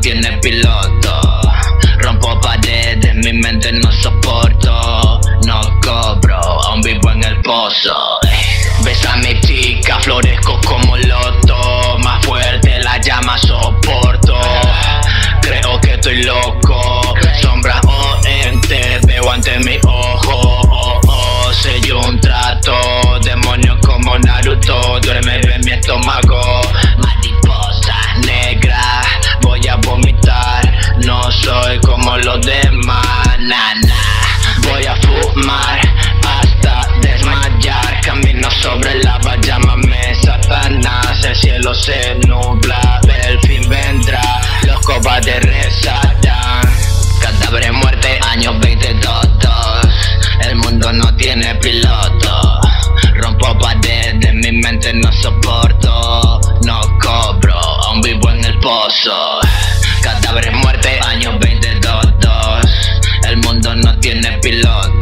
tiene piloto. Rompo paredes, mi mente no soporto. No cobro, aún vivo en el pozo. Besa a mi chica, florezco como loto. Más fuerte la llama soporto. Creo que estoy loco. Demás. na, na. Voy a fumar hasta desmayar. Camino sobre lava, llámame Satanás. El cielo se nubla, el fin vendrá. Los cobardes resaltan. Cadáveres, muerte, años 22. El mundo no tiene piloto. Rompo paredes, mi mente no soporto. No cobro, aún vivo en el pozo. Cadáveres, muerte, años 22. El mundo no tiene